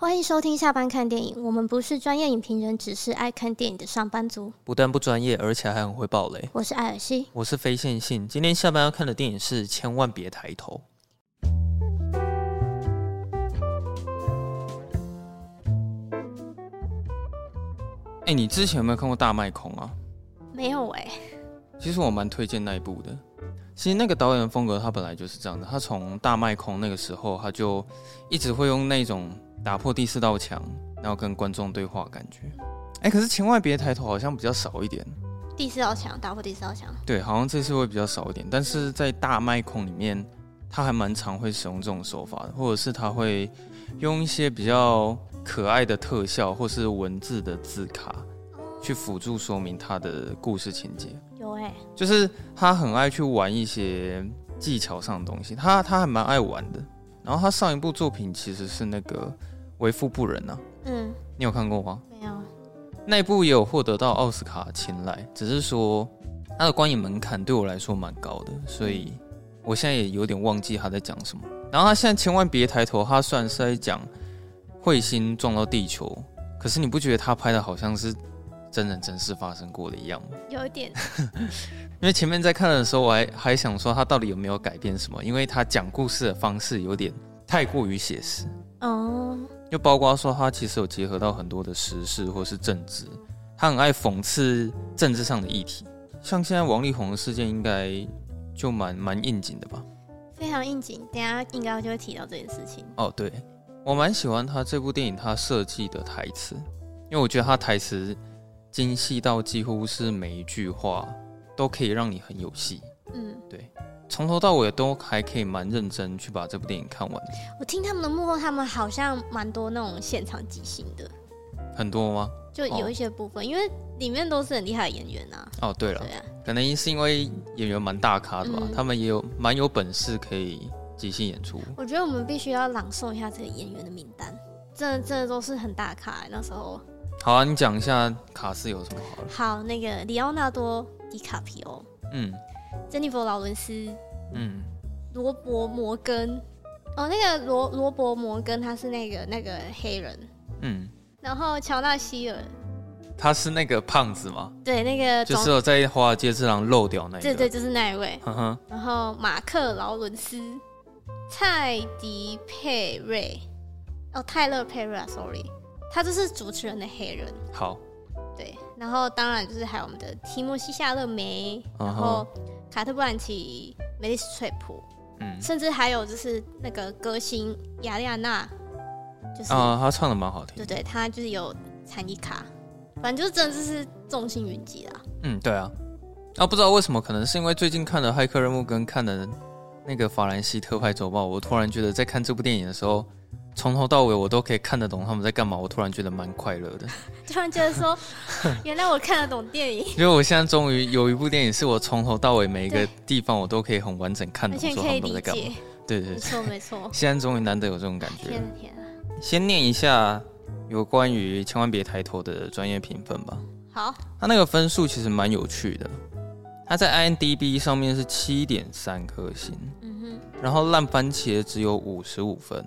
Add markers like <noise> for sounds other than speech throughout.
欢迎收听下班看电影。我们不是专业影评人，只是爱看电影的上班族。不但不专业，而且还很会爆雷。我是艾尔西，我是非线性。今天下班要看的电影是《千万别抬头》。哎，你之前有没有看过《大麦空》啊？没有哎、欸。其实我蛮推荐那一部的。其实那个导演的风格，他本来就是这样的。他从《大麦空》那个时候，他就一直会用那种。打破第四道墙，然后跟观众对话，感觉，哎，可是千万别抬头，好像比较少一点。第四道墙，打破第四道墙。对，好像这次会比较少一点，但是在大麦空里面，他还蛮常会使用这种手法的，或者是他会用一些比较可爱的特效，或是文字的字卡，去辅助说明他的故事情节。有哎、欸，就是他很爱去玩一些技巧上的东西，他他还蛮爱玩的。然后他上一部作品其实是那个。为富不仁啊，嗯，你有看过吗？没有，那一部也有获得到奥斯卡青睐，只是说他的观影门槛对我来说蛮高的，所以我现在也有点忘记他在讲什么。然后他现在千万别抬头，他虽然是在讲彗星撞到地球，可是你不觉得他拍的好像是真人真事发生过的一样吗？有一点，<laughs> 因为前面在看的时候，我还还想说他到底有没有改变什么，因为他讲故事的方式有点太过于写实。哦。又包括说，他其实有结合到很多的时事或是政治，他很爱讽刺政治上的议题。像现在王力宏的事件，应该就蛮蛮应景的吧？非常应景，等下应该就会提到这件事情。哦，对，我蛮喜欢他这部电影他设计的台词，因为我觉得他台词精细到几乎是每一句话都可以让你很有戏。嗯，对。从头到尾都还可以蛮认真去把这部电影看完。我听他们的幕后，他们好像蛮多那种现场即兴的。很多吗？就有一些部分，哦、因为里面都是很厉害的演员啊。哦，对了，对啊，可能是因为演员蛮大咖的吧，嗯、他们也有蛮有本事可以即兴演出。我觉得我们必须要朗诵一下这个演员的名单，真的真的都是很大咖、欸。那时候。好啊，你讲一下卡斯有什么好？好，那个里奥纳多·迪卡皮欧。嗯。珍妮佛·劳伦斯，嗯，罗伯·摩根，哦，那个罗罗伯·摩根他是那个那个黑人，嗯，然后乔纳希尔，他是那个胖子吗？对，那个就是有在华尔街之狼漏掉那个，对对，就是那一位，然后马克·劳伦斯，蔡迪·佩瑞，哦，泰勒·佩瑞啊，sorry，他就是主持人的黑人，好，对，然后当然就是还有我们的提莫西·夏勒梅，然后。卡特·布兰奇、梅丽斯翠普，嗯，甚至还有就是那个歌星亚丽安娜，就是啊，他唱的蛮好听，对对，他就是有参与卡，反正就是真的就是众星云集啦。嗯，对啊，啊，不知道为什么，可能是因为最近看的《骇客任务》跟看的那个《法兰西特派周报》，我突然觉得在看这部电影的时候。从头到尾我都可以看得懂他们在干嘛，我突然觉得蛮快乐的。<laughs> 突然觉得说，<laughs> 原来我看得懂电影。因为我现在终于有一部电影是我从头到尾每一个地方我都可以很完整看懂，说他们都在干嘛。对对对，没错没错。现在终于难得有这种感觉。天啊天啊！先念一下有关于千万别抬头的专业评分吧。好，它那个分数其实蛮有趣的。它在 INDB 上面是七点三颗星，嗯哼，然后烂番茄只有五十五分。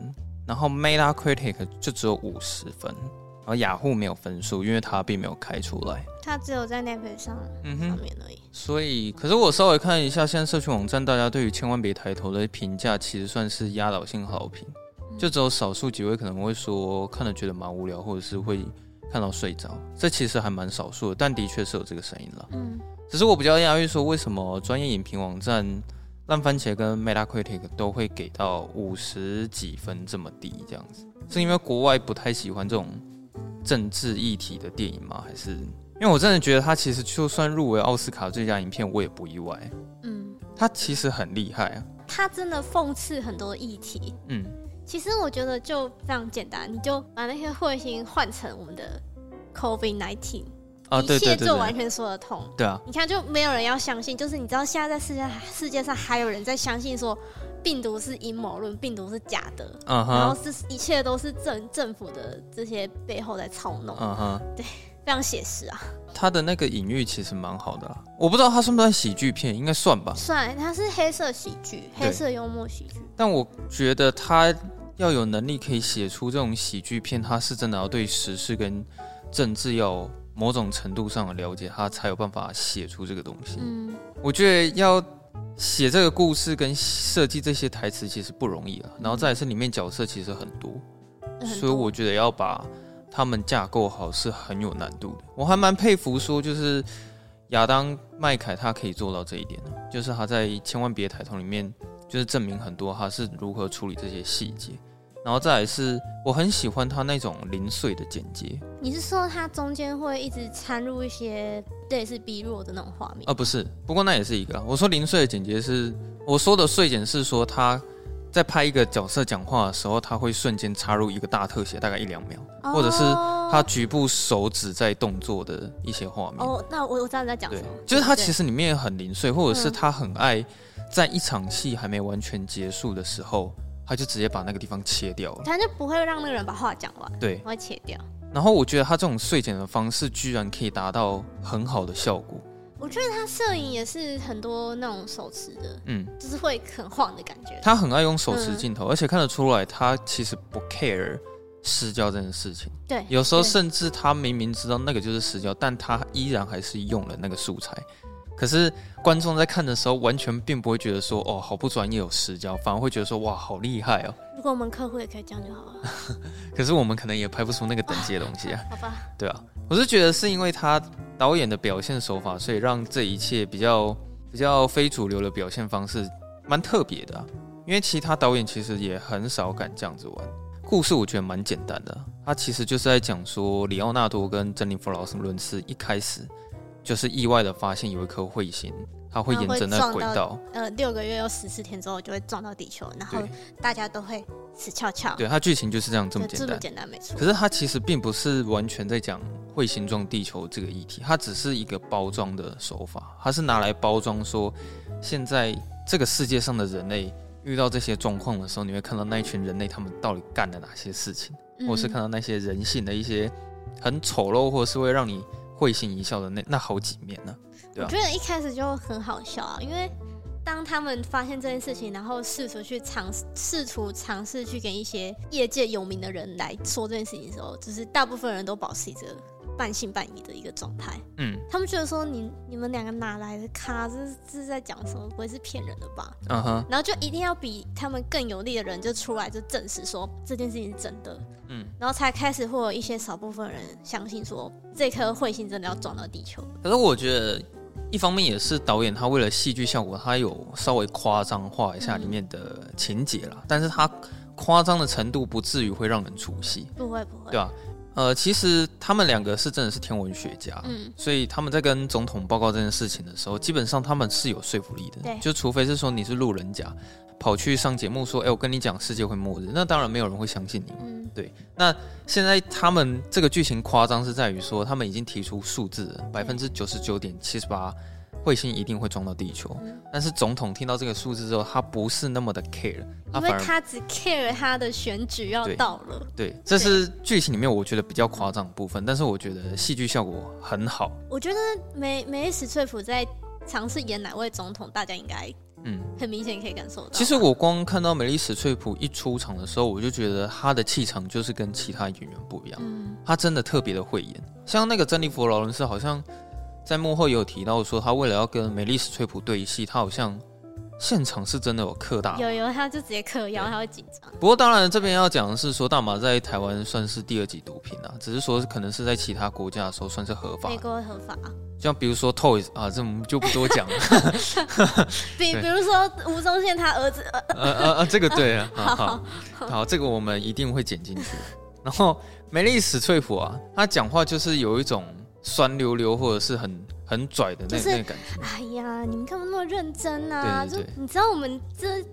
然后 Metacritic 就只有五十分，然后雅虎没有分数，因为它并没有开出来，它只有在 Netflix 上上面而已。所以，可是我稍微看一下，现在社群网站大家对于千万别抬头的评价，其实算是压倒性好评，嗯、就只有少数几位可能会说看了觉得蛮无聊，或者是会看到睡着，这其实还蛮少数的，但的确是有这个声音了。嗯，只是我比较讶异说，为什么专业影评网站？烂番茄跟 Metacritic 都会给到五十几分这么低，这样子是因为国外不太喜欢这种政治议题的电影吗？还是因为我真的觉得他其实就算入围奥斯卡最佳影片，我也不意外。嗯，他其实很厉害啊，他真的讽刺很多议题。嗯，其实我觉得就非常简单，你就把那些彗星换成我们的 COVID-19。一切就完全说得通。对啊，你看就没有人要相信，就是你知道现在在世界世界上还有人在相信说病毒是阴谋论，病毒是假的，嗯哼，然后是一切都是政政府的这些背后在操弄，嗯哼，对，非常写实啊。他的那个隐喻其实蛮好的啊，我不知道他算不算喜剧片，应该算吧。算，他是黑色喜剧，黑色幽默喜剧。但我觉得他要有能力可以写出这种喜剧片，他是真的要对时事跟政治要某种程度上的了解，他才有办法写出这个东西。嗯，我觉得要写这个故事跟设计这些台词其实不容易啊。然后再是里面角色其实很多，所以我觉得要把他们架构好是很有难度的。我还蛮佩服说就是。亚当麦凯他可以做到这一点，就是他在《千万别抬头》里面，就是证明很多他是如何处理这些细节，然后再来是我很喜欢他那种零碎的剪接。你是说他中间会一直掺入一些类似 B 弱的那种画面？啊，不是，不过那也是一个。我说零碎的剪接是，我说的碎剪是说他。在拍一个角色讲话的时候，他会瞬间插入一个大特写，大概一两秒，哦、或者是他局部手指在动作的一些画面。哦，那我我知道你在讲什么。就是他其实里面很零碎，或者是他很爱在一场戏还没完全结束的时候，他就直接把那个地方切掉了。他就不会让那个人把话讲完，对，会切掉。然后我觉得他这种碎剪的方式，居然可以达到很好的效果。我觉得他摄影也是很多那种手持的，嗯，就是会很晃的感觉。他很爱用手持镜头，嗯、而且看得出来他其实不 care 失焦这件事情。对，有时候甚至他明明知道那个就是失焦，但他依然还是用了那个素材。可是观众在看的时候，完全并不会觉得说哦，好不专业有失焦，反而会觉得说哇，好厉害哦。如果我们客户也可以这样就好了。<laughs> 可是我们可能也拍不出那个等级的东西啊。好吧。对啊，我是觉得是因为他。导演的表现手法，所以让这一切比较比较非主流的表现方式蛮特别的啊。因为其他导演其实也很少敢这样子玩。故事我觉得蛮简单的，他其实就是在讲说，里奥纳多跟珍妮弗劳斯伦斯一开始就是意外的发现有一颗彗星。它会沿着那轨道，呃，六个月又十四天之后就会撞到地球，然后大家都会死翘翘。对，它剧情就是这样这么简单，这么简单没错。可是它其实并不是完全在讲彗星撞地球这个议题，它只是一个包装的手法，它是拿来包装说，现在这个世界上的人类遇到这些状况的时候，你会看到那一群人类他们到底干了哪些事情，嗯、或是看到那些人性的一些很丑陋，或是会让你会心一笑的那那好几面呢、啊。我觉得一开始就很好笑啊，因为当他们发现这件事情，然后试图去尝试图尝试去跟一些业界有名的人来说这件事情的时候，就是大部分人都保持着半信半疑的一个状态。嗯，他们觉得说你你们两个哪来的咖？这是这是在讲什么？不会是骗人的吧？嗯哼。然后就一定要比他们更有力的人就出来就证实说这件事情是真的。嗯，然后才开始会有一些少部分人相信说这颗彗星真的要撞到地球。可是我觉得。一方面也是导演他为了戏剧效果，他有稍微夸张化一下里面的情节啦，嗯、但是他夸张的程度不至于会让人出戏，不会不会，对吧？呃，其实他们两个是真的是天文学家，嗯，所以他们在跟总统报告这件事情的时候，基本上他们是有说服力的，对，就除非是说你是路人甲。跑去上节目说：“哎、欸，我跟你讲，世界会末日。”那当然没有人会相信你。嗯，对。那现在他们这个剧情夸张是在于说，他们已经提出数字了，百分之九十九点七十八，彗星一定会撞到地球。嗯、但是总统听到这个数字之后，他不是那么的 care，因为他只 care 他的选举要到了。对，对，这是剧情里面我觉得比较夸张的部分，但是我觉得戏剧效果很好。我觉得梅梅莉史翠普在尝试演哪位总统，大家应该。嗯，很明显可以感受到。其实我光看到美丽史翠普一出场的时候，我就觉得她的气场就是跟其他演员不一样。嗯，她真的特别的会演。像那个珍妮佛劳伦斯，好像在幕后也有提到说，他为了要跟梅丽史翠普对戏，他好像现场是真的有嗑大麻。有有，他就直接嗑药，他会紧张。不过当然，这边要讲的是说，大麻在台湾算是第二级毒品啊，只是说可能是在其他国家的时候算是合法。美国合法。像比如说 Toys 啊，这我们就不多讲了。<laughs> 比比如说吴宗宪他儿子。呃呃呃，这个对啊，<laughs> 好好好，这个我们一定会剪进去。然后梅丽史翠普啊，他讲话就是有一种酸溜溜或者是很很拽的那那个感觉。哎呀，你们干嘛那么认真啊？就你知道我们这。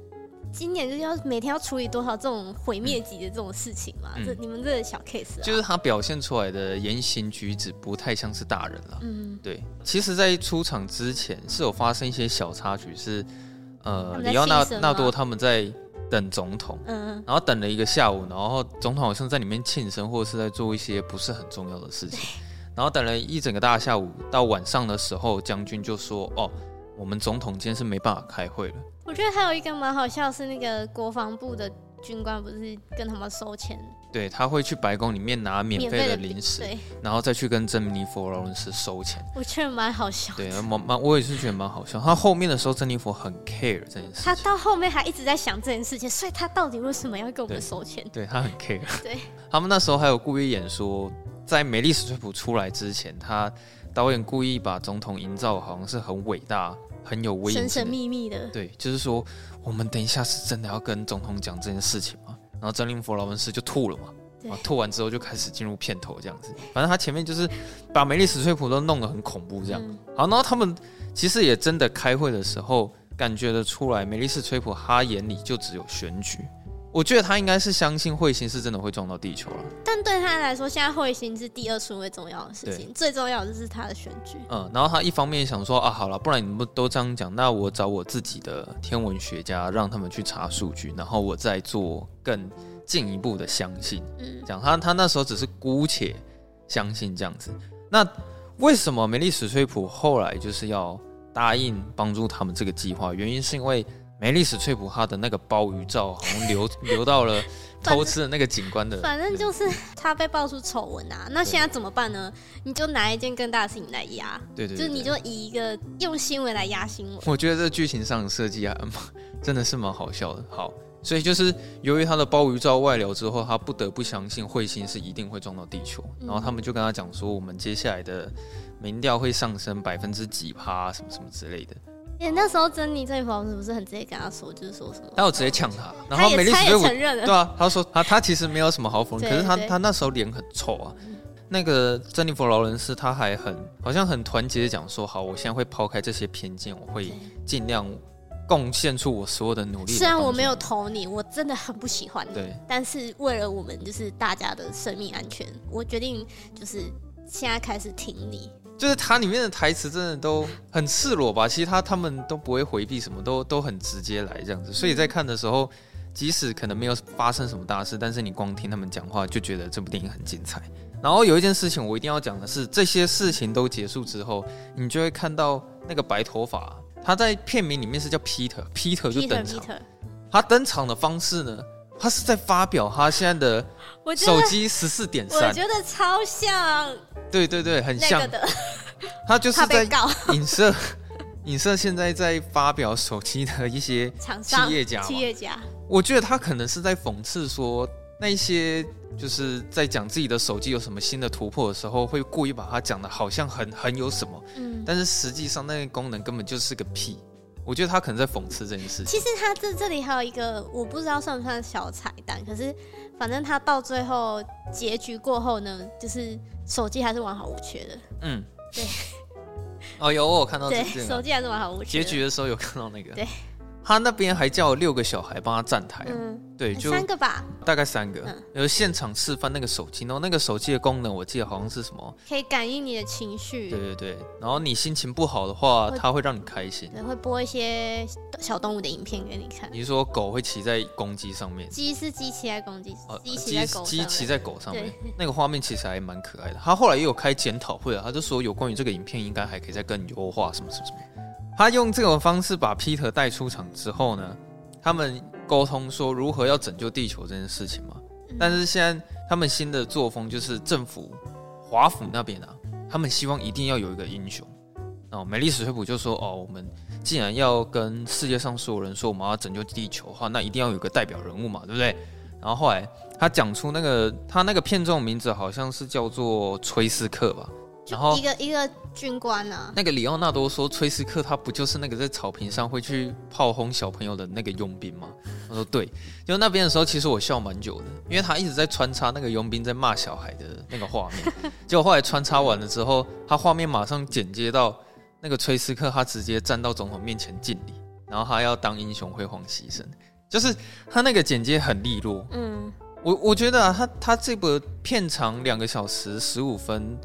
今年就是要每天要处理多少这种毁灭级的这种事情吗？嗯、这你们这个小 case，、啊、就是他表现出来的言行举止不太像是大人了。嗯，对。其实，在出场之前是有发生一些小插曲，是呃，里奥纳纳多他们在等总统，嗯，然后等了一个下午，然后总统好像在里面庆生，或者是在做一些不是很重要的事情，然后等了一整个大下午，到晚上的时候，将军就说：“哦，我们总统今天是没办法开会了。”我觉得还有一个蛮好笑，是那个国防部的军官不是跟他们收钱？对，他会去白宫里面拿免费的零食，对，然后再去跟珍妮佛劳伦斯收钱。我觉得蛮好笑。对，蛮蛮，我也是觉得蛮好笑。他后面的时候，珍妮佛很 care 这件事。他到后面还一直在想这件事情，所以他到底为什么要跟我们收钱？对，对他很 care。对，他们那时候还有故意演说，在梅丽史翠普出来之前，他导演故意把总统营造好像是很伟大、很有威严、神神秘秘的。对，就是说我们等一下是真的要跟总统讲这件事情吗？然后珍妮佛劳伦斯就吐了嘛。啊，吐完之后就开始进入片头这样子，反正他前面就是把梅丽史翠普都弄得很恐怖这样。好，然后他们其实也真的开会的时候，感觉得出来，梅丽史翠普他眼里就只有选举。我觉得他应该是相信彗星是真的会撞到地球了。但对他来说，现在彗星是第二顺位重要的事情，最重要的就是他的选举。嗯，然后他一方面想说啊，好了，不然你们都这样讲，那我找我自己的天文学家，让他们去查数据，然后我再做更。进一步的相信，嗯，讲他他那时候只是姑且相信这样子。那为什么梅丽史翠普后来就是要答应帮助他们这个计划？原因是因为梅丽史翠普哈的那个鲍鱼照好像流流 <laughs> 到了偷吃的那个警官的，反正就是他被爆出丑闻啊。那现在怎么办呢？你就拿一件更大的事情来压，对对，就是你就以一个用新闻来压新闻。我觉得这剧情上的设计啊，<laughs> 真的是蛮好笑的。好。所以就是由于他的鲍鱼照外流之后，他不得不相信彗星是一定会撞到地球。然后他们就跟他讲说，我们接下来的民调会上升百分之几趴，什么什么之类的。欸，那时候珍妮这一方是不是很直接跟他说，就是说什么？他有直接呛他，然后美丽史翠普承认了，对啊，他说他他其实没有什么好否认，可是他他那时候脸很臭啊。那个珍妮佛劳伦斯他还很好像很团结的讲说，好，我现在会抛开这些偏见，我会尽量。贡献出我所有的努力。虽然我没有投你，我真的很不喜欢你。对。但是为了我们就是大家的生命安全，我决定就是现在开始挺你。就是它里面的台词真的都很赤裸吧？其实他他们都不会回避，什么都都很直接来这样子。所以在看的时候，即使可能没有发生什么大事，但是你光听他们讲话，就觉得这部电影很精彩。然后有一件事情我一定要讲的是，这些事情都结束之后，你就会看到那个白头发。他在片名里面是叫 Peter，Peter 就登场。他登场的方式呢，他是在发表他现在的手机十四点三，我觉得超像。对对对，很像的。他就是在 <laughs> 影射影射现在在发表手机的一些企业家，企业家。我觉得他可能是在讽刺说。那一些就是在讲自己的手机有什么新的突破的时候，会故意把它讲的好像很很有什么，嗯，但是实际上那个功能根本就是个屁。我觉得他可能在讽刺这件事情。其实他这这里还有一个，我不知道算不算小彩蛋，可是反正他到最后结局过后呢，就是手机还是完好无缺的。嗯，对。哦，有我有看到，对，手机还是完好无缺。结局的时候有看到那个，对。他那边还叫了六个小孩帮他站台，嗯，对，就三个吧，大概三个，有、嗯、现场示范那个手机，然后那个手机的功能我记得好像是什么，可以感应你的情绪，对对对，然后你心情不好的话，它会让你开心，对，会播一些小动物的影片给你看。你是说狗会骑在公鸡上面？鸡是鸡骑在公鸡，鸡骑在狗，鸡骑在狗上面，那个画面其实还蛮可爱的。他后来也有开检讨会啊，他就说有关于这个影片应该还可以再更优化什么什么什么。他用这种方式把 Peter 带出场之后呢？他们沟通说如何要拯救地球这件事情嘛，但是现在他们新的作风就是政府华府那边啊，他们希望一定要有一个英雄。哦，美丽史翠普就说：“哦，我们既然要跟世界上所有人说我们要拯救地球的话，那一定要有个代表人物嘛，对不对？”然后后来他讲出那个他那个片中名字好像是叫做崔斯克吧。然后一个一个军官啊，那个里奥纳多说，崔斯克他不就是那个在草坪上会去炮轰小朋友的那个佣兵吗？我说对，就那边的时候，其实我笑蛮久的，因为他一直在穿插那个佣兵在骂小孩的那个画面，<laughs> 结果后来穿插完了之后，他画面马上剪接到那个崔斯克，他直接站到总统面前敬礼，然后他要当英雄辉煌牺牲，就是他那个剪接很利落。嗯，我我觉得啊，他他这部片长两个小时十五分。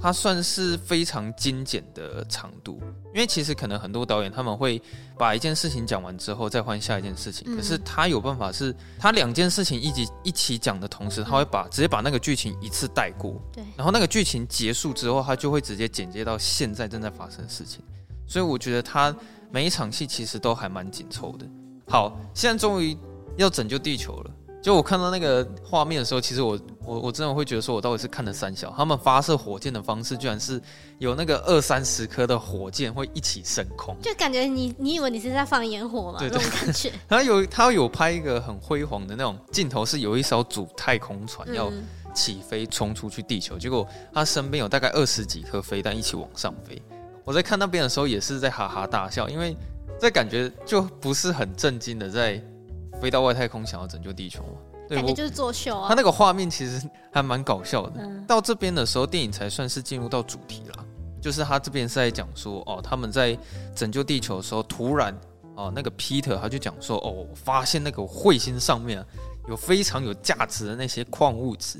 它算是非常精简的长度，因为其实可能很多导演他们会把一件事情讲完之后再换下一件事情，可是他有办法是，他两件事情一起一起讲的同时，他会把直接把那个剧情一次带过，对，然后那个剧情结束之后，他就会直接剪接到现在正在发生的事情，所以我觉得他每一场戏其实都还蛮紧凑的。好，现在终于要拯救地球了。就我看到那个画面的时候，其实我我我真的会觉得说，我到底是看了三小，他们发射火箭的方式，居然是有那个二三十颗的火箭会一起升空，就感觉你你以为你是在放烟火吗？对，对，对，这种感觉。<laughs> 他有他有拍一个很辉煌的那种镜头，是有一艘主太空船要起飞冲出去地球，结果他身边有大概二十几颗飞弹一起往上飞。我在看那边的时候也是在哈哈大笑，因为这感觉就不是很震惊的在。飞到外太空想要拯救地球嘛？对，感觉就是作秀啊！他那个画面其实还蛮搞笑的。嗯、到这边的时候，电影才算是进入到主题了。就是他这边是在讲说，哦，他们在拯救地球的时候，突然，哦，那个 Peter 他就讲说，哦，发现那个彗星上面有非常有价值的那些矿物质。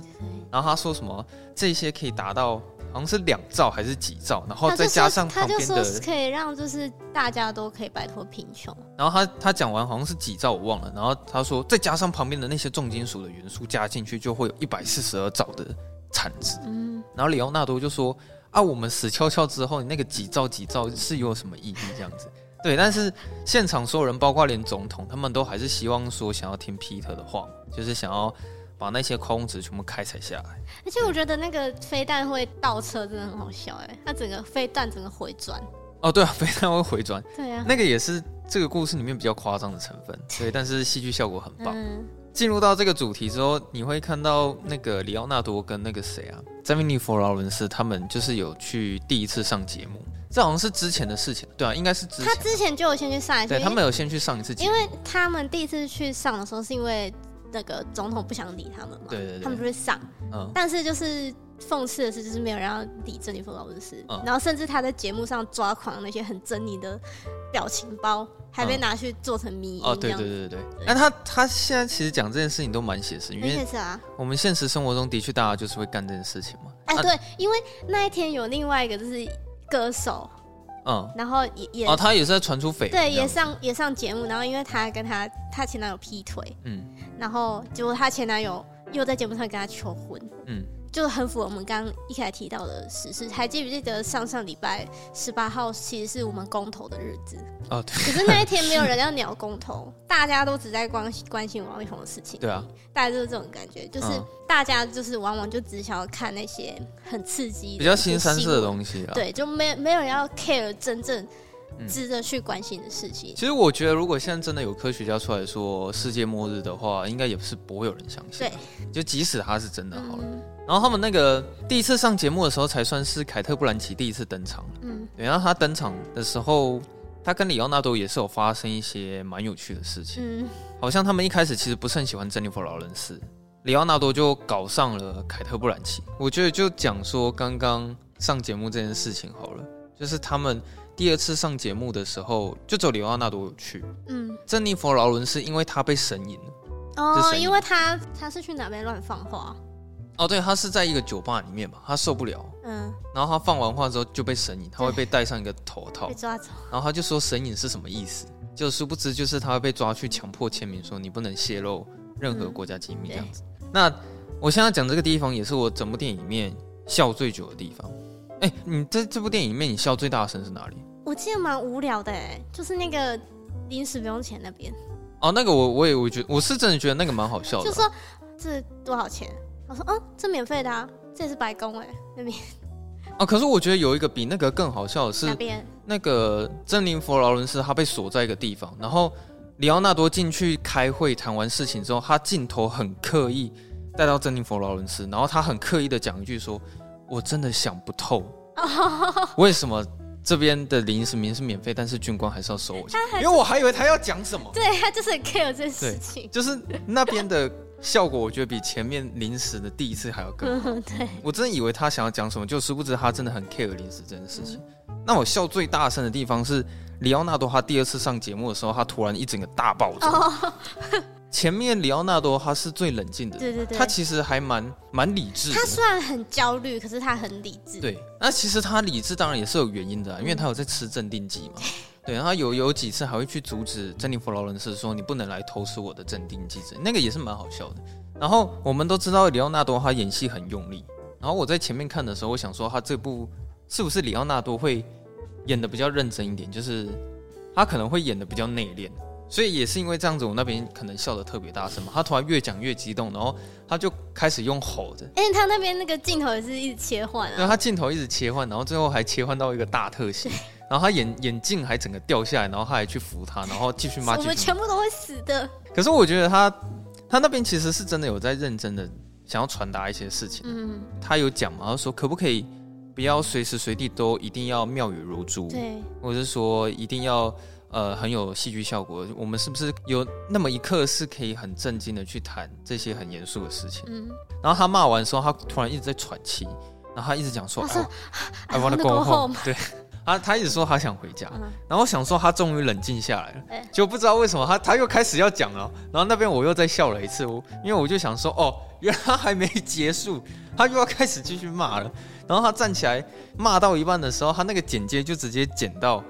然后他说什么，这些可以达到。好像是两兆还是几兆，然后再加上旁边的，他就说可以让就是大家都可以摆脱贫穷。然后他他讲完好像是几兆我忘了，然后他说再加上旁边的那些重金属的元素加进去，就会有一百四十二兆的产值。嗯，然后里奥纳多就说啊，我们死翘翘之后，你那个几兆几兆是有什么意义？这样子，对。但是现场所有人，包括连总统，他们都还是希望说想要听皮特的话，就是想要。把那些空子全部开采下来，而且我觉得那个飞弹会倒车，真的很好笑哎！它整个飞弹整个回转。哦，对啊，<laughs> 飞弹会回转。对啊，那个也是这个故事里面比较夸张的成分。对，<laughs> 但是戏剧效果很棒。进、嗯、入到这个主题之后，你会看到那个里奥纳多跟那个谁啊，詹米尼弗劳伦斯他们就是有去第一次上节目，这好像是之前的事情。对啊，应该是之前。他之前就有先去上一次，对他们有先去上一次节目，因为他们第一次去上的时候是因为。那个总统不想理他们嘛？对对对，他们就会上。嗯，但是就是讽刺的是，就是没有人要理珍妮弗劳伦斯。嗯，然后甚至他在节目上抓狂那些很狰獰的表情包，还被拿去做成迷因。哦，对对对对。那他他现在其实讲这件事情都蛮写实，因为我们现实生活中的确大家就是会干这件事情嘛。哎，对，因为那一天有另外一个就是歌手。嗯，然后也也哦，他也是在传出绯闻，对，也上也上节目，然后因为她跟她她前男友劈腿，嗯，然后结果她前男友又在节目上跟她求婚，嗯。就很符合我们刚刚一开始提到的时事，还记不记得上上礼拜十八号其实是我们公投的日子？哦，对。可是那一天没有人要鸟公投，大家都只在关心关心王力宏的事情。对啊，大家就是这种感觉，就是大家就是往往就只想要看那些很刺激、比较新三色的东西啊。对，就没没有人要 care 真正值得去关心的事情。其实我觉得，如果现在真的有科学家出来说世界末日的话，应该也是不会有人相信。对，就即使他是真的好了。然后他们那个第一次上节目的时候，才算是凯特·布兰奇第一次登场。嗯，对，然后他登场的时候，他跟里奥纳多也是有发生一些蛮有趣的事情。嗯，好像他们一开始其实不是很喜欢珍妮弗·劳伦斯，里奥纳多就搞上了凯特·布兰奇。我觉得就讲说刚刚上节目这件事情好了，就是他们第二次上节目的时候，就只有里奥纳多有去。嗯，珍妮佛·劳伦斯因为他被神隐了。哦，因为他他是去哪边乱放话。哦，对，他是在一个酒吧里面嘛，他受不了，嗯，然后他放完话之后就被神隐，他会被戴上一个头套，被抓走，然后他就说神隐是什么意思，就殊不知就是他会被抓去强迫签名，说你不能泄露任何国家机密这样子。嗯、那我现在讲这个地方也是我整部电影里面笑最久的地方。哎，你在这部电影里面你笑最大声是哪里？我记得蛮无聊的，哎，就是那个临时不用钱那边。哦，那个我我也我觉得我是真的觉得那个蛮好笑的，啊，就说这多少钱？我说，嗯，这免费的啊，这也是白宫哎，那边。<laughs> 哦，可是我觉得有一个比那个更好笑的是？那个珍妮佛劳伦斯他被锁在一个地方，然后里奥纳多进去开会谈完事情之后，他镜头很刻意带到珍妮佛劳伦斯，然后他很刻意的讲一句说：“我真的想不透，<laughs> 为什么这边的临时名是免费，但是军官还是要收我钱？因为我还以为他要讲什么。”对，他就是很 care 这件事情，就是那边的。效果我觉得比前面临时的第一次还要更好。<laughs> 对，我真的以为他想要讲什么，就殊不知他真的很 care 临时这件事情。那我笑最大声的地方是里奥纳多，他第二次上节目的时候，他突然一整个大爆炸。<laughs> 前面里奥纳多他是最冷静的，对对对，他其实还蛮蛮理智的。他虽然很焦虑，可是他很理智。对，那其实他理智当然也是有原因的，因为他有在吃镇定剂嘛。对，然后有有几次还会去阻止珍妮弗劳伦斯说：“你不能来偷吃我的镇定剂。”那个也是蛮好笑的。然后我们都知道里奥纳多他演戏很用力。然后我在前面看的时候，我想说他这部是不是里奥纳多会演的比较认真一点？就是他可能会演的比较内敛，所以也是因为这样子，我那边可能笑得特别大声嘛。他突然越讲越激动，然后他就开始用吼的。哎，他那边那个镜头也是一直切换啊。对，他镜头一直切换，然后最后还切换到一个大特写，然后他眼眼镜还整个掉下来，然后他还去扶他，然后继续骂。我们全部都会死的。可是我觉得他他那边其实是真的有在认真的想要传达一些事情。嗯，他有讲嘛，他说可不可以不要随时随地都一定要妙语如珠？对，或者是说一定要。呃，很有戏剧效果。我们是不是有那么一刻是可以很震惊的去谈这些很严肃的事情？嗯。然后他骂完的时候，他突然一直在喘气，然后他一直讲说：“说 I want to <laughs> go home。”对，他他一直说他想回家。嗯、然后想说他终于冷静下来了，欸、就不知道为什么他他又开始要讲了。然后那边我又再笑了一次，我因为我就想说，哦，原来他还没结束，<laughs> 他又要开始继续骂了。然后他站起来骂到一半的时候，他那个剪接就直接剪到。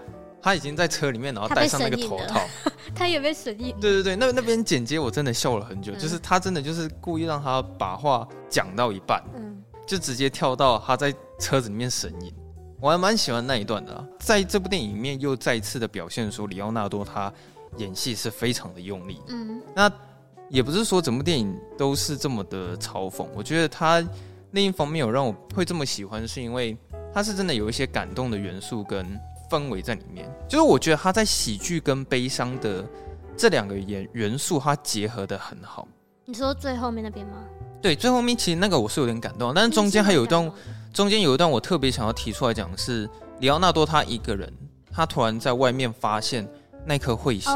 他已经在车里面，然后戴上那个头套，他，<laughs> 他也被神隐。对对对，那那边剪接我真的笑了很久，嗯、就是他真的就是故意让他把话讲到一半，嗯，就直接跳到他在车子里面审议。我还蛮喜欢那一段的，在这部电影里面又再一次的表现说，里奥纳多他演戏是非常的用力。嗯，那也不是说整部电影都是这么的嘲讽，我觉得他另一方面有让我会这么喜欢，是因为他是真的有一些感动的元素跟。氛围在里面，就是我觉得他在喜剧跟悲伤的这两个元元素，他结合的很好。你说最后面那边吗？对，最后面其实那个我是有点感动，但是中间还有一段，中间有一段我特别想要提出来讲的是，里奥纳多他一个人，他突然在外面发现那颗彗星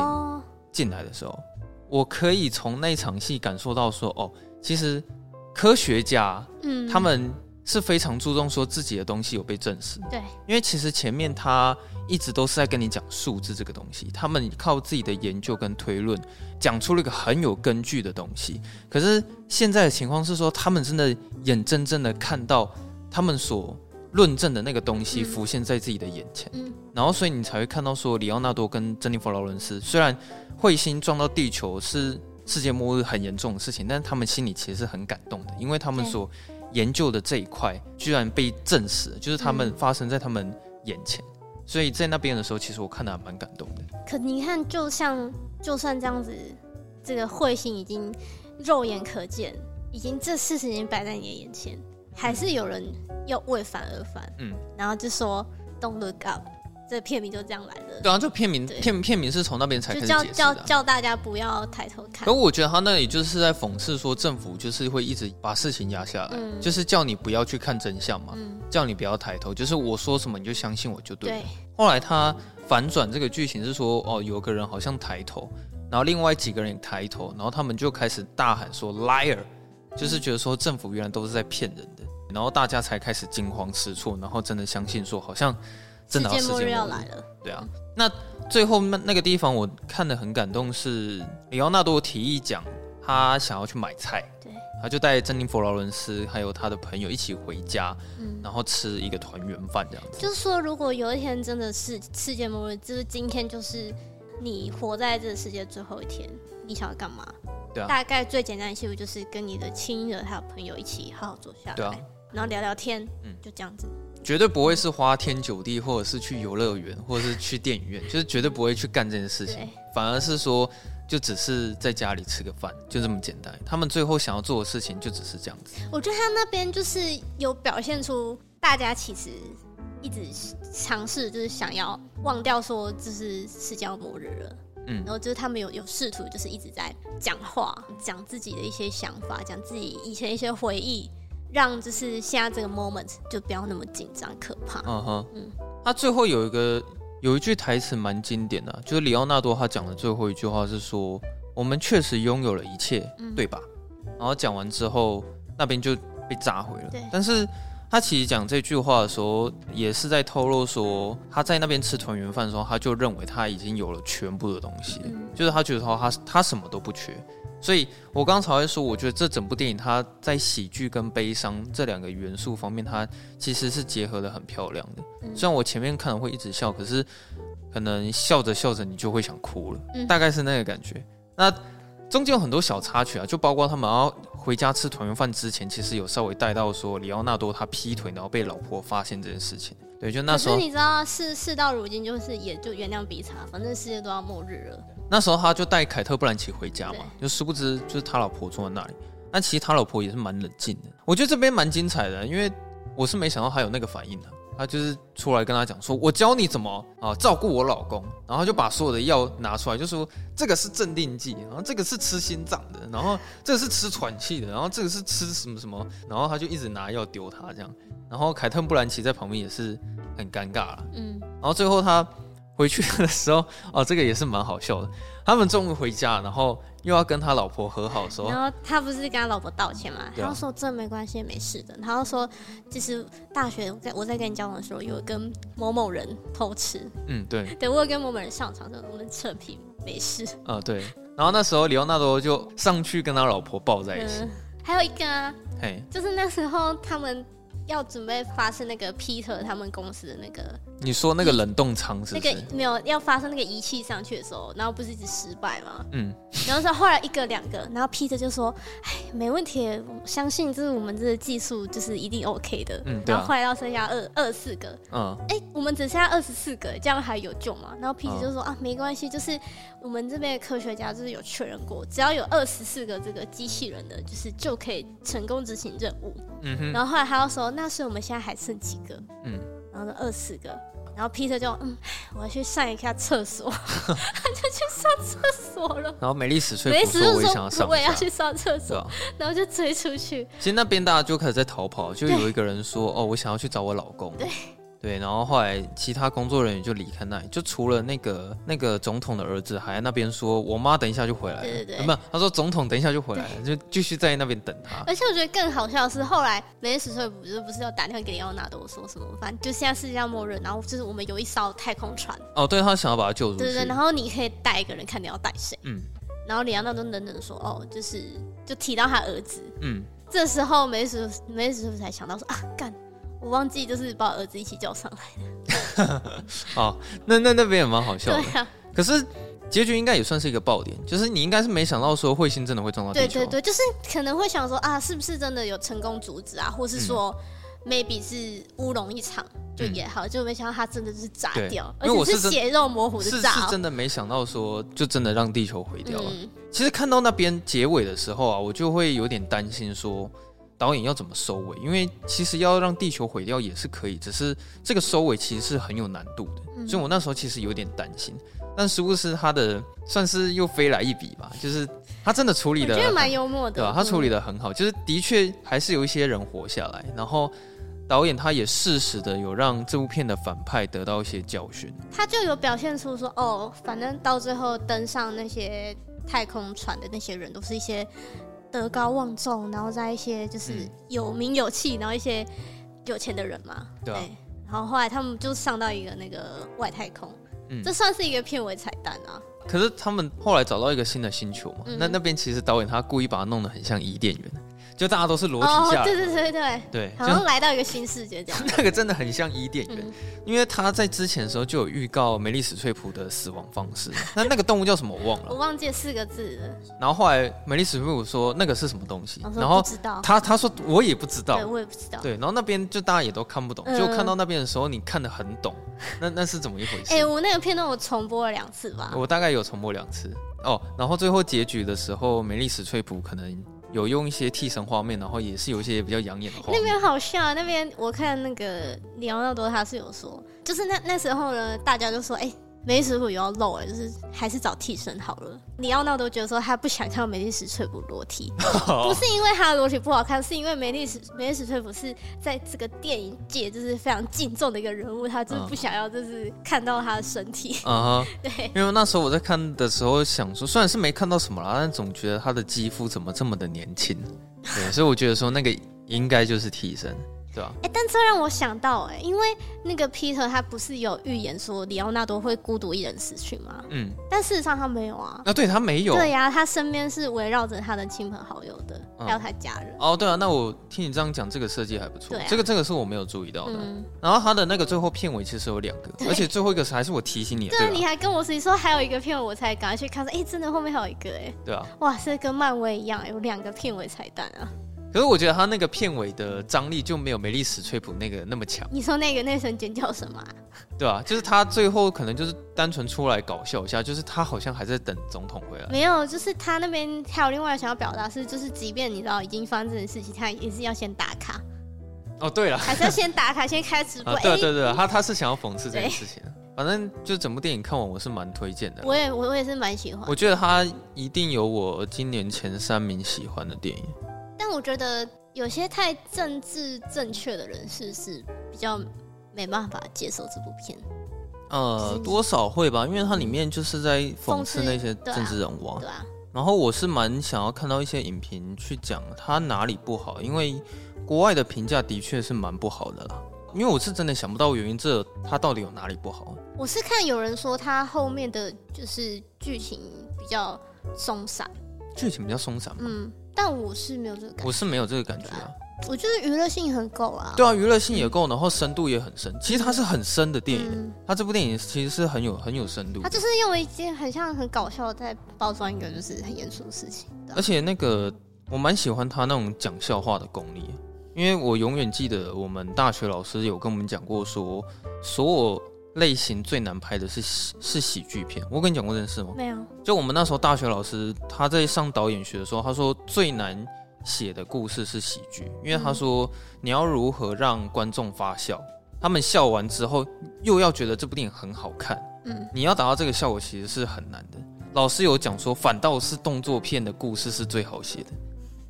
进来的时候，哦、我可以从那场戏感受到说，哦，其实科学家，嗯，他们。是非常注重说自己的东西有被证实，对，因为其实前面他一直都是在跟你讲数字这个东西，他们靠自己的研究跟推论讲出了一个很有根据的东西。可是现在的情况是说，他们真的眼睁睁的看到他们所论证的那个东西浮现在自己的眼前，嗯，然后所以你才会看到说，里奥纳多跟珍妮佛劳伦斯虽然彗星撞到地球是世界末日很严重的事情，但是他们心里其实是很感动的，因为他们所。研究的这一块居然被证实，就是他们发生在他们眼前，嗯、所以在那边的时候，其实我看的还蛮感动的。可你看，就像就算这样子，这个彗星已经肉眼可见，已经这事实已经摆在你的眼前，还是有人要为反而反，嗯，然后就说 Don't look up。这片名就这样来的。对啊，就片名片片名是从那边才开始。叫叫叫大家不要抬头看。可我觉得他那里就是在讽刺说，政府就是会一直把事情压下来，嗯、就是叫你不要去看真相嘛，嗯、叫你不要抬头，就是我说什么你就相信我就对了。对。后来他反转这个剧情是说，哦，有个人好像抬头，然后另外几个人也抬头，然后他们就开始大喊说 “liar”，就是觉得说政府原来都是在骗人的，然后大家才开始惊慌失措，然后真的相信说好像。真的世界末日要来了，对啊。那最后那那个地方我看的很感动，是里奥纳多提议讲他想要去买菜，对，他就带珍妮佛劳伦斯还有他的朋友一起回家，嗯，然后吃一个团圆饭这样子。就是说，如果有一天真的是世界末日，就是今天就是你活在这个世界最后一天，你想要干嘛？对啊。大概最简单的幸福就是跟你的亲人还有朋友一起好好坐下来，对啊，然后聊聊天，嗯，就这样子。绝对不会是花天酒地，或者是去游乐园，或者是去电影院，就是绝对不会去干这件事情。反而是说，就只是在家里吃个饭，就这么简单。他们最后想要做的事情，就只是这样子。我觉得他那边就是有表现出，大家其实一直尝试，就是想要忘掉说，就是世界末日了。嗯，然后就是他们有有试图，就是一直在讲话，讲自己的一些想法，讲自己以前一些回忆。让就是现在这个 moment 就不要那么紧张可怕。嗯哼，嗯，他最后有一个有一句台词蛮经典的，就是里奥纳多他讲的最后一句话是说：“我们确实拥有了一切，嗯、对吧？”然后讲完之后，那边就被炸毁了。对。但是他其实讲这句话的时候，也是在透露说他在那边吃团圆饭的时候，他就认为他已经有了全部的东西，嗯、就是他觉得说他他什么都不缺。所以，我刚才会说，我觉得这整部电影它在喜剧跟悲伤这两个元素方面，它其实是结合的很漂亮的。虽然我前面看了会一直笑，可是可能笑着笑着你就会想哭了，大概是那个感觉。那中间有很多小插曲啊，就包括他们要回家吃团圆饭之前，其实有稍微带到说里奥纳多他劈腿，然后被老婆发现这件事情。对，就那时候。可是你知道，事事到如今就是也就原谅彼此，反正世界都要末日了。那时候他就带凯特·布兰奇回家嘛，就殊不知就是他老婆坐在那里。那其实他老婆也是蛮冷静的。我觉得这边蛮精彩的，因为我是没想到他有那个反应的。他就是出来跟他讲说：“我教你怎么啊照顾我老公。”然后就把所有的药拿出来，就说：“这个是镇定剂，然后这个是吃心脏的，然后这个是吃喘气的，然后这个是吃什么什么。”然后他就一直拿药丢他这样。然后凯特·布兰奇在旁边也是很尴尬了。嗯。然后最后他回去的时候，哦，这个也是蛮好笑的。他们终于回家，然后。又要跟他老婆和好说，然后他不是跟他老婆道歉嘛？然后说这没关系，没事的。然后说，其实大学在我在跟你交往的时候，有跟某某人偷吃。嗯，对。对，我有跟某某人上床，说我们扯皮，没事。啊、呃，对。然后那时候里奥纳多就上去跟他老婆抱在一起。嗯、还有一个啊，嘿，就是那时候他们。要准备发射那个 Peter 他们公司的那个，你说那个冷冻舱是？那个没有要发射那个仪器上去的时候，然后不是一直失败吗？嗯，然后说后来一个两个，然后 Peter 就说：“哎，没问题，我相信就是我们这个技术就是一定 OK 的。”嗯，然后后来到剩下二二十四个，嗯，哎，我们只剩下二十四个，这样还有救吗？然后 Peter 就说：“啊，没关系，就是我们这边的科学家就是有确认过，只要有二十四个这个机器人的，就是就可以成功执行任务。”嗯哼，然后后来他又说。那是我们现在还剩几个？嗯，然后呢，二十个。然后 Peter 就嗯，我要去上一下厕所，<laughs> 他就去上厕所了。然后美丽史翠普说：“我也想要上，我也要去上厕所。啊”然后就追出去。其实那边大家就开始在逃跑，就有一个人说：“哦，我想要去找我老公。”对。对，然后后来其他工作人员就离开那里，就除了那个那个总统的儿子还在那边说：“我妈等一下就回来。”对对对，没有，他说总统等一下就回来，就继续在那边等他。而且我觉得更好笑的是，后来梅丽史翠普就不是要打电话给里奥纳多说什么，反正就现在世界上末日，然后就是我们有一艘太空船。哦，对，他想要把他救出去。对对，然后你可以带一个人，看你要带谁。嗯。然后李奥纳多冷冷说：“哦，就是就提到他儿子。”嗯。这时候梅丽史梅丽史翠普才想到说：“啊，干。”我忘记，就是把我儿子一起叫上来的。好，<laughs> 那那那边也蛮好笑的。对啊。可是结局应该也算是一个爆点，就是你应该是没想到说彗星真的会撞到地球。对对对，就是可能会想说啊，是不是真的有成功阻止啊，或是说、嗯、maybe 是乌龙一场就也好，嗯、就没想到它真的是炸掉，而且是血肉模糊的炸。是是真的没想到说就真的让地球毁掉了。嗯、其实看到那边结尾的时候啊，我就会有点担心说。导演要怎么收尾？因为其实要让地球毁掉也是可以，只是这个收尾其实是很有难度的。嗯、所以我那时候其实有点担心，但是不是他的算是又飞来一笔吧？就是他真的处理的，我觉得蛮幽默的，对吧？他处理的很好，就是的确还是有一些人活下来，然后导演他也适时的有让这部片的反派得到一些教训。他就有表现出说，哦，反正到最后登上那些太空船的那些人都是一些。德高望重，然后在一些就是有名有气，嗯、然后一些有钱的人嘛，对。然后后来他们就上到一个那个外太空，嗯，这算是一个片尾彩蛋啊。可是他们后来找到一个新的星球嘛，嗯、那那边其实导演他故意把它弄得很像伊甸园。就大家都是裸体下来，对对对对对，好像来到一个新世界这样。<laughs> 那个真的很像伊甸园，因为他在之前的时候就有预告梅丽史翠普的死亡方式。那那个动物叫什么？我忘了，我忘记四个字了。然后后来梅丽史翠普说那个是什么东西，然后他他说我也不知道，对，我也不知道。对，然后那边就大家也都看不懂，就看到那边的时候你看得很懂，那那是怎么一回事？哎，我那个片段我重播了两次吧，我大概有重播两次哦。然后最后结局的时候，梅丽史翠普可能。有用一些替身画面，然后也是有一些比较养眼的画面。那边好笑啊！那边我看那个里奥纳多他是有说，就是那那时候呢，大家就说，哎、梅丽史翠普也要露哎，就是还是找替身好了。里奥纳都觉得说他不想看到梅丽史翠普裸体，<laughs> 不是因为他的裸体不好看，是因为梅丽史梅丽史翠普是在这个电影界就是非常敬重的一个人物，他就是不想要就是看到他的身体。啊哈，<laughs> 对。因为那时候我在看的时候想说，虽然是没看到什么啦，但总觉得他的肌肤怎么这么的年轻。对，所以我觉得说那个应该就是替身。对啊，哎，但这让我想到，哎，因为那个 Peter 他不是有预言说里奥纳多会孤独一人死去吗？嗯，但事实上他没有啊。啊，对他没有。对呀，他身边是围绕着他的亲朋好友的，还有他家人。哦，对啊，那我听你这样讲，这个设计还不错。对，这个这个是我没有注意到的。然后他的那个最后片尾其实有两个，而且最后一个是还是我提醒你的。对，你还跟我说说还有一个片尾，我才赶快去看说，哎，真的后面还有一个，哎。对啊。哇，这跟漫威一样，有两个片尾彩蛋啊。可是我觉得他那个片尾的张力就没有梅丽史翠普那个那么强。你说那个那声尖叫什么？对啊，就是他最后可能就是单纯出来搞笑一下，就是他好像还在等总统回来。没有，就是他那边还有另外想要表达是，就是即便你知道已经发生这件事情，他也是要先打卡。哦，对了，还是要先打卡，先开直 <laughs> 播。啊、对对对，他他是想要讽刺这件事情。反正就整部电影看完，我是蛮推荐的。我也我我也是蛮喜欢。我觉得他一定有我今年前三名喜欢的电影。但我觉得有些太政治正确的人士是比较没办法接受这部片。呃，多少会吧，因为它里面就是在讽刺那些政治人物啊。对啊。然后我是蛮想要看到一些影评去讲它哪里不好，因为国外的评价的确是蛮不好的啦。因为我是真的想不到原因，这它到底有哪里不好？我是看有人说它后面的就是剧情比较松散，剧情比较松散。嗯，但我是没有这个感觉，我是没有这个感觉啊。我觉得娱乐性很够啊。对啊，娱乐性也够，然后深度也很深。其实它是很深的电影，嗯、它这部电影其实是很有很有深度。它就是用一件很像很搞笑在包装一个就是很严肃的事情。而且那个我蛮喜欢他那种讲笑话的功力。因为我永远记得我们大学老师有跟我们讲过，说所有类型最难拍的是喜是喜剧片。我跟你讲过这件事吗？没有。就我们那时候大学老师他在上导演学的时候，他说最难写的故事是喜剧，因为他说你要如何让观众发笑，他们笑完之后又要觉得这部电影很好看，嗯，你要达到这个效果其实是很难的。老师有讲说，反倒是动作片的故事是最好写的，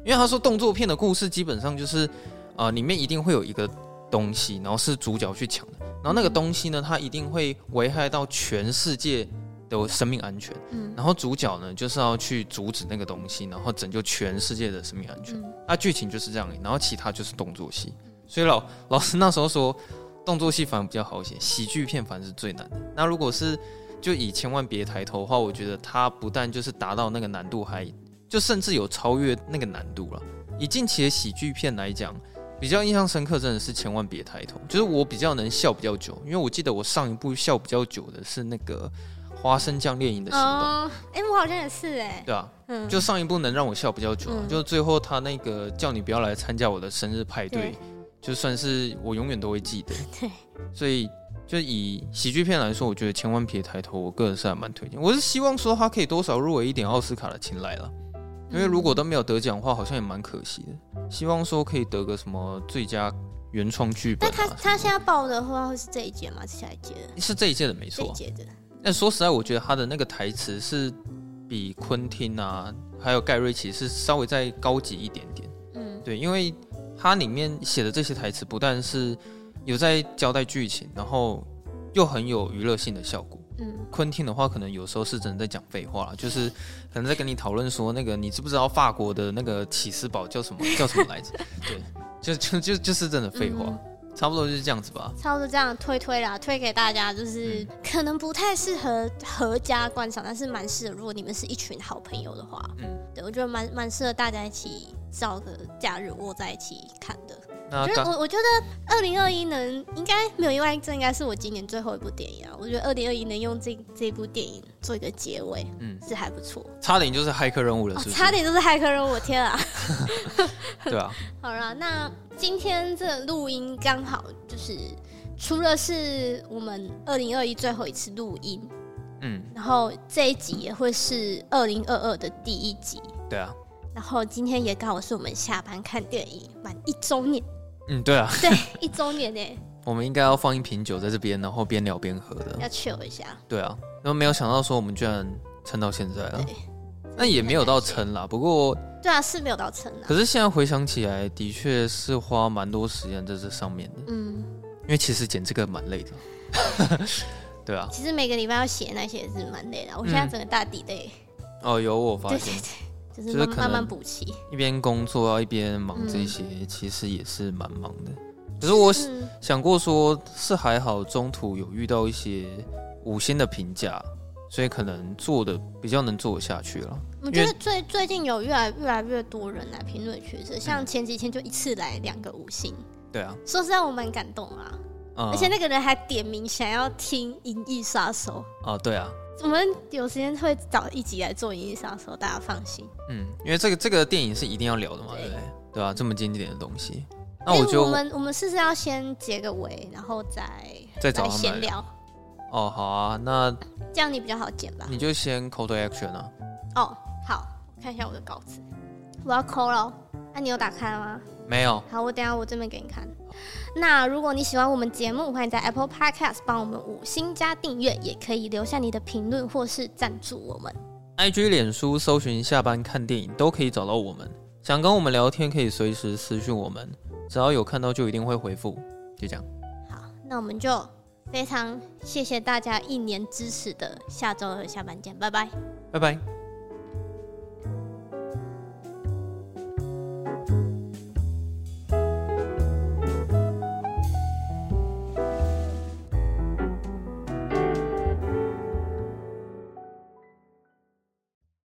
因为他说动作片的故事基本上就是。啊、呃，里面一定会有一个东西，然后是主角去抢的，然后那个东西呢，它一定会危害到全世界的生命安全。嗯，然后主角呢，就是要去阻止那个东西，然后拯救全世界的生命安全。那、嗯、剧情就是这样，然后其他就是动作戏。所以老老师那时候说，动作戏反而比较好写，喜剧片反而是最难的。那如果是就以千万别抬头的话，我觉得它不但就是达到那个难度还，还就甚至有超越那个难度了。以近期的喜剧片来讲。比较印象深刻，真的是千万别抬头。就是我比较能笑比较久，因为我记得我上一部笑比较久的是那个《花生酱猎鹰的行动》。哎、欸，我好像也是哎、欸。对啊，嗯，就上一部能让我笑比较久，嗯、就最后他那个叫你不要来参加我的生日派对，对就算是我永远都会记得。<laughs> 对，所以就以喜剧片来说，我觉得千万别抬头，我个人是还蛮推荐。我是希望说他可以多少入围一点奥斯卡的青睐了。因为如果都没有得奖的话，好像也蛮可惜的。希望说可以得个什么最佳原创剧本、啊。但他他现在报的话会是这一届吗？是下一届的？是这一届的，没错。这一届的。但说实在，我觉得他的那个台词是比昆汀啊，还有盖瑞奇是稍微再高级一点点。嗯，对，因为他里面写的这些台词不但是有在交代剧情，然后又很有娱乐性的效果。嗯，昆汀的话可能有时候是真的在讲废话，就是可能在跟你讨论说那个你知不知道法国的那个起司堡叫什么 <laughs> 叫什么来着？对，就就就就是真的废话，嗯、差不多就是这样子吧。差不多这样推推啦，推给大家，就是、嗯、可能不太适合合家观赏，但是蛮适合如果你们是一群好朋友的话，嗯，对我觉得蛮蛮适合大家一起找个假日窝在一起看的。我觉得我我觉得二零二一能应该没有意外，这应该是我今年最后一部电影啊！我觉得二零二一能用这这部电影做一个结尾，嗯，是还不错。差点就是骇客任务了，是不是？差点就是骇客任务，天啊！<laughs> 对啊。<laughs> 好了，那今天这录音刚好就是除了是我们二零二一最后一次录音，嗯，然后这一集也会是二零二二的第一集，对啊。然后今天也刚好是我们下班看电影满一周年。嗯，对啊，对，一周年呢，<laughs> 我们应该要放一瓶酒在这边，然后边聊边喝的，要 chill 一下。对啊，然后没有想到说我们居然撑到现在了，那也没有到撑啦，不过对啊，是没有到撑啦。可是现在回想起来，的确是花蛮多时间在这上面的，嗯，因为其实剪这个蛮累的，<laughs> 对啊，其实每个礼拜要写那些也是蛮累的，我现在整个大底累。哦，有我发现。对对对就是慢慢补齐，一边工作要一边忙这些，嗯、其实也是蛮忙的。可是我想过说，是还好中途有遇到一些五星的评价，所以可能做的比较能做得下去了。我觉得最最近有越来越来越多人来评论区，是像前几天就一次来两个五星。对啊，说实在我蛮感动啊，嗯、而且那个人还点名想要听《银翼杀手》。哦，对啊。我们有时间会找一集来做《银翼杀手》，大家放心。嗯，因为这个这个电影是一定要聊的嘛，对，对不对？对啊，这么经典的东西。那我就我们我们是不是要先结个尾，然后再再找他闲聊？哦，好啊，那这样你比较好剪吧？你就先 call to action 啊。哦，好，我看一下我的稿子，我要 call 了。那、啊、你有打开了吗？没有。好，我等下我这边给你看。那如果你喜欢我们节目，欢迎在 Apple Podcast 帮我们五星加订阅，也可以留下你的评论或是赞助我们。IG、脸书搜寻下班看电影都可以找到我们。想跟我们聊天，可以随时私讯我们，只要有看到就一定会回复。就这样。好，那我们就非常谢谢大家一年支持的下周二下班见，拜拜，拜拜。